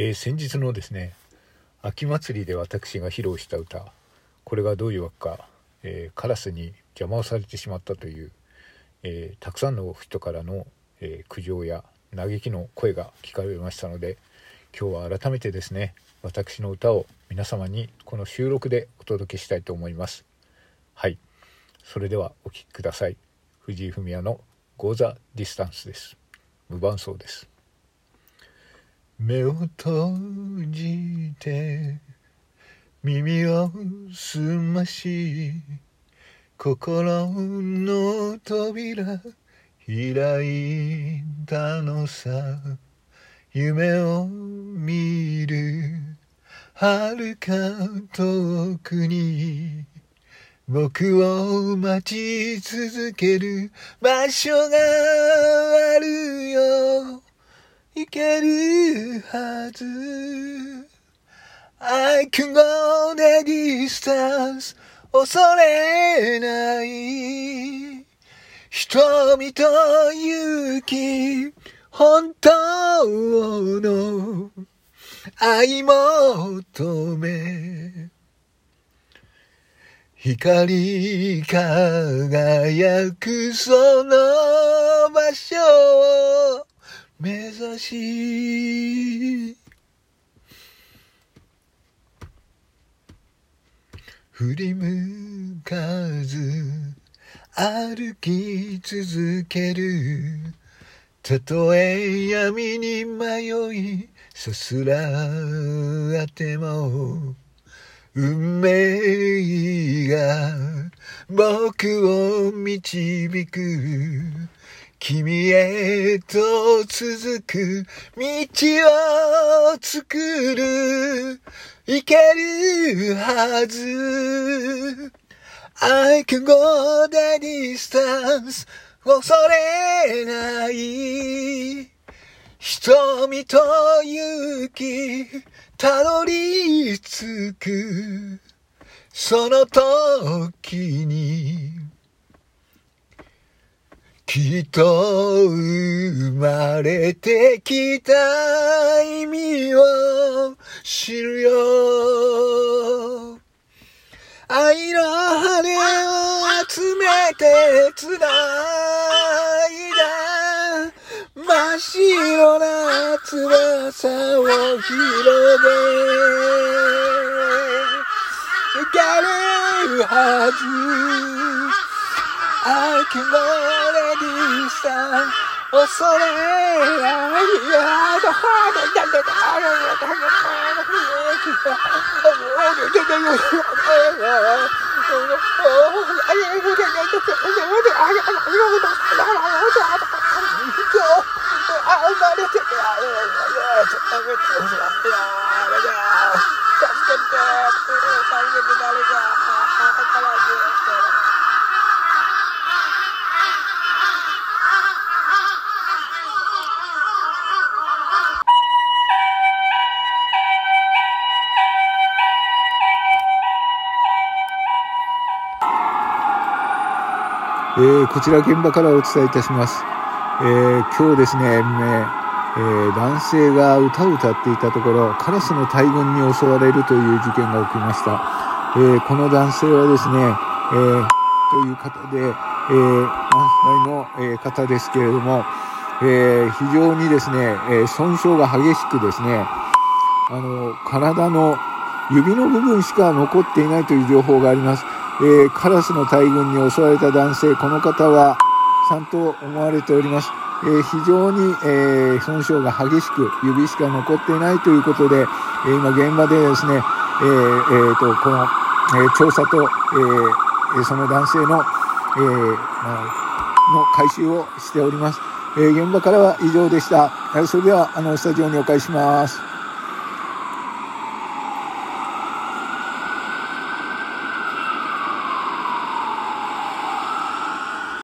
えー、先日のですね秋祭りで私が披露した歌これがどういうわけか、えー、カラスに邪魔をされてしまったという、えー、たくさんの人からの、え苦情や嘆きの声が聞かれましたので今日は改めてですね私の歌を皆様にこの収録でお届けしたいと思います。はい。それではお聴きください。藤井フミヤの「Go the Distance」です。無伴奏です。目を閉じて耳を澄まし心の扉開いたのさ。夢を見る遥か遠くに。僕を待ち続ける場所があるよ。いけるはず。I can go the distance 恐れない。瞳と勇気。本当の愛求め。光り輝くその場所を目指し振り向かず歩き続ける。たとえ闇に迷いさすらっても。運命が僕を導く。君へと続く道を作る。いけるはず。I can go the distance 恐れない。瞳と勇気たどり着く。その時にきっと生まれてきた意味を知るよ。愛の羽を集めて繋いだ真っ白な翼を広げ行けるはず I can already stand 恐れないやだえー、こちら現場からお伝えいたします。えー、今日ですね、えー、男性が歌を歌っていたところ、カラスの大群に襲われるという事件が起きました。えこの男性はですね、えという方で、え何歳の、え方ですけれども、え非常にですね、え損傷が激しくですね、あの、体の指の部分しか残っていないという情報があります。えー、カラスの大群に襲われた男性、この方は3と思われております。えー、非常に、えー、損傷が激しく、指しか残っていないということで、え今現場でですね、えー、えー、と、この、え調査と、えその男性の、えの回収をしております。え現場からは以上でした。それでは、あの、スタジオにお返しします。